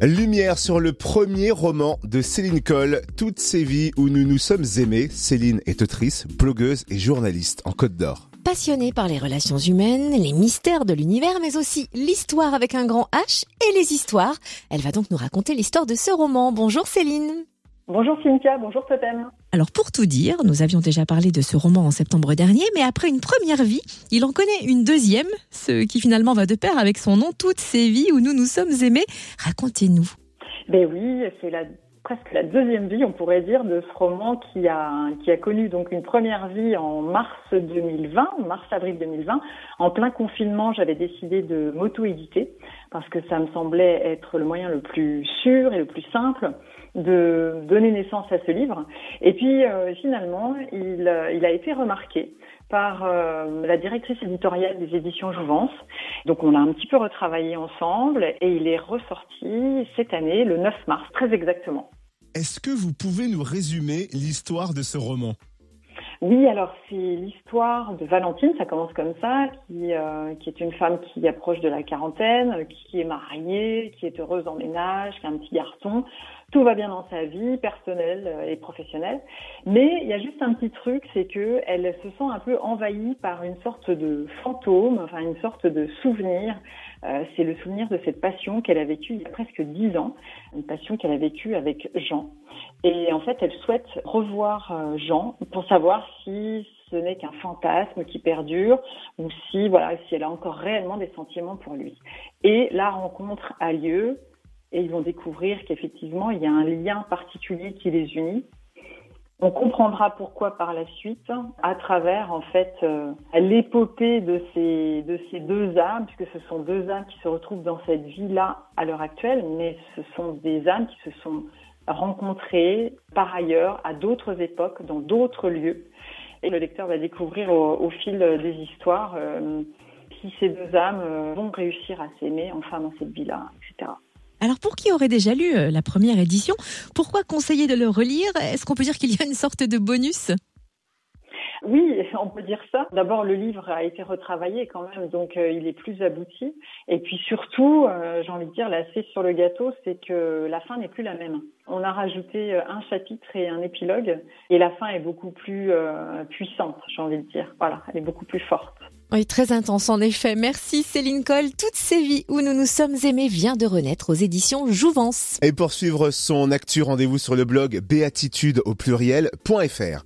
Lumière sur le premier roman de Céline Coll, Toutes ces vies où nous nous sommes aimés. Céline est autrice, blogueuse et journaliste en Côte d'Or. Passionnée par les relations humaines, les mystères de l'univers, mais aussi l'histoire avec un grand H et les histoires, elle va donc nous raconter l'histoire de ce roman. Bonjour Céline. Bonjour Cynthia, bonjour Totem. Alors pour tout dire, nous avions déjà parlé de ce roman en septembre dernier, mais après une première vie, il en connaît une deuxième, ce qui finalement va de pair avec son nom, Toutes ces vies où nous nous sommes aimés. Racontez-nous. Ben oui, c'est la presque la deuxième vie, on pourrait dire, de ce roman qui a, connu donc une première vie en mars 2020, mars-avril 2020. En plein confinement, j'avais décidé de m'auto-éditer parce que ça me semblait être le moyen le plus sûr et le plus simple de donner naissance à ce livre. Et puis euh, finalement, il, euh, il, a été remarqué par euh, la directrice éditoriale des éditions Jouvence. Donc on l'a un petit peu retravaillé ensemble et il est ressorti cette année, le 9 mars, très exactement. Est-ce que vous pouvez nous résumer l'histoire de ce roman? Oui, alors c'est l'histoire de Valentine, ça commence comme ça, qui, euh, est une femme qui approche de la quarantaine, qui est mariée, qui est heureuse en ménage, qui a un petit garçon. Tout va bien dans sa vie personnelle euh, et professionnelle, mais il y a juste un petit truc, c'est que elle se sent un peu envahie par une sorte de fantôme, enfin une sorte de souvenir. Euh, c'est le souvenir de cette passion qu'elle a vécue il y a presque dix ans, une passion qu'elle a vécue avec Jean. Et en fait, elle souhaite revoir euh, Jean pour savoir si ce n'est qu'un fantasme qui perdure ou si voilà, si elle a encore réellement des sentiments pour lui. Et la rencontre a lieu et ils vont découvrir qu'effectivement, il y a un lien particulier qui les unit. On comprendra pourquoi par la suite à travers en fait euh, l'épopée de ces de ces deux âmes puisque ce sont deux âmes qui se retrouvent dans cette vie-là à l'heure actuelle mais ce sont des âmes qui se sont rencontrés par ailleurs à d'autres époques, dans d'autres lieux. Et le lecteur va découvrir au, fil des histoires euh, si ces deux âmes euh, vont réussir à s'aimer enfin dans cette vie-là, etc. Alors pour qui aurait déjà lu euh, la première édition, pourquoi conseiller de le relire? Est-ce qu'on peut dire qu'il y a une sorte de bonus? Oui, on peut dire ça. D'abord, le livre a été retravaillé quand même, donc euh, il est plus abouti. Et puis surtout, euh, j'ai envie de dire, la cerise sur le gâteau, c'est que la fin n'est plus la même. On a rajouté euh, un chapitre et un épilogue, et la fin est beaucoup plus puissante, j'ai envie de dire. Voilà, elle est beaucoup plus forte. Oui, très intense en effet. Merci Céline Coll. Toutes ces vies où nous nous sommes aimés vient de renaître aux éditions Jouvence. Et pour suivre son actu, rendez-vous sur le blog béatitude au pluriel.fr.